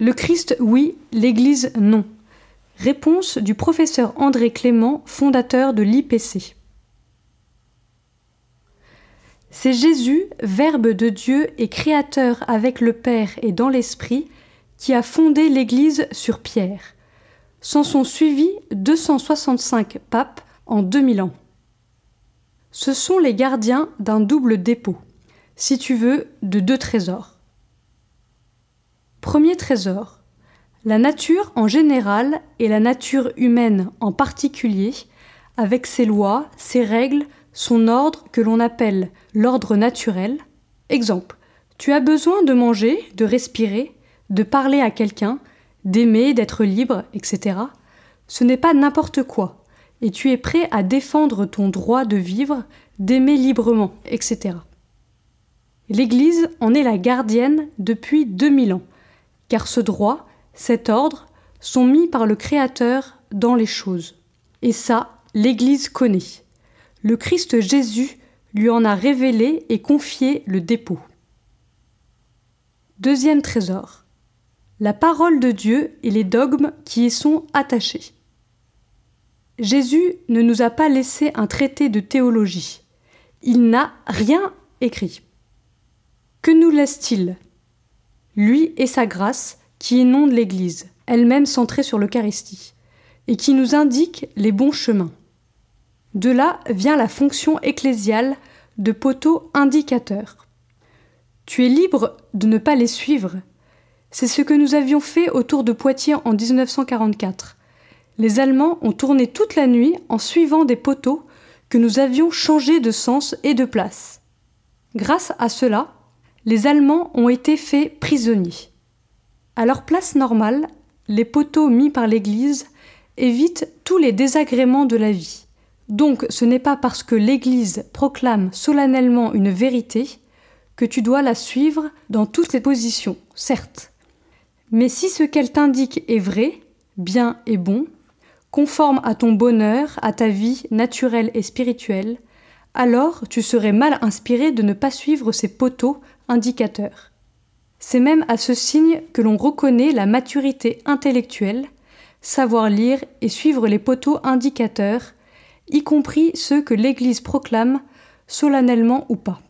Le Christ, oui, l'Église, non. Réponse du professeur André Clément, fondateur de l'IPC. C'est Jésus, Verbe de Dieu et Créateur avec le Père et dans l'Esprit, qui a fondé l'Église sur Pierre. S'en sont suivis 265 papes en 2000 ans. Ce sont les gardiens d'un double dépôt, si tu veux, de deux trésors. Premier trésor. La nature en général et la nature humaine en particulier, avec ses lois, ses règles, son ordre que l'on appelle l'ordre naturel. Exemple, tu as besoin de manger, de respirer, de parler à quelqu'un, d'aimer, d'être libre, etc. Ce n'est pas n'importe quoi, et tu es prêt à défendre ton droit de vivre, d'aimer librement, etc. L'Église en est la gardienne depuis 2000 ans, car ce droit, cet ordre, sont mis par le Créateur dans les choses. Et ça, l'Église connaît le Christ Jésus lui en a révélé et confié le dépôt. Deuxième trésor. La parole de Dieu et les dogmes qui y sont attachés. Jésus ne nous a pas laissé un traité de théologie. Il n'a rien écrit. Que nous laisse-t-il? Lui et sa grâce qui inonde l'Église, elle-même centrée sur l'Eucharistie, et qui nous indique les bons chemins. De là vient la fonction ecclésiale de poteau indicateur. Tu es libre de ne pas les suivre. C'est ce que nous avions fait autour de Poitiers en 1944. Les Allemands ont tourné toute la nuit en suivant des poteaux que nous avions changés de sens et de place. Grâce à cela, les Allemands ont été faits prisonniers. À leur place normale, les poteaux mis par l'Église évitent tous les désagréments de la vie. Donc ce n'est pas parce que l'Église proclame solennellement une vérité que tu dois la suivre dans toutes les positions, certes. Mais si ce qu'elle t'indique est vrai, bien et bon, conforme à ton bonheur, à ta vie naturelle et spirituelle, alors tu serais mal inspiré de ne pas suivre ces poteaux indicateurs. C'est même à ce signe que l'on reconnaît la maturité intellectuelle, savoir lire et suivre les poteaux indicateurs y compris ceux que l'Église proclame, solennellement ou pas.